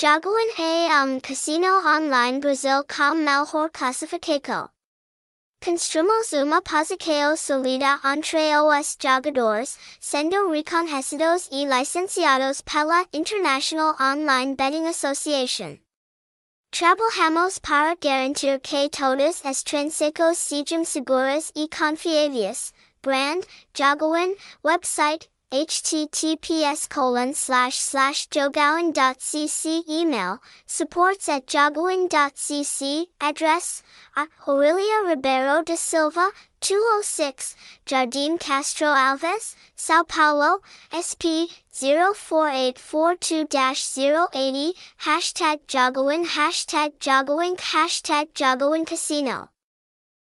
Jogowin a um, casino online Brazil com melhor classificação. Construmos uma posição sólida entre os jogadores, sendo reconhecidos e licenciados pela International Online Betting Association. Trabalhamos para garantir que todos os transecos sejam seguros e confiáveis. Brand, Jogowin, website, https colon slash slash jogowin.cc email, supports at jogowin.cc, address, a Aurília Ribeiro da Silva, 206, Jardim Castro Alves, Sao Paulo, SP 04842-080, hashtag Jogowin, hashtag Jogowin, hashtag Jogowin Casino.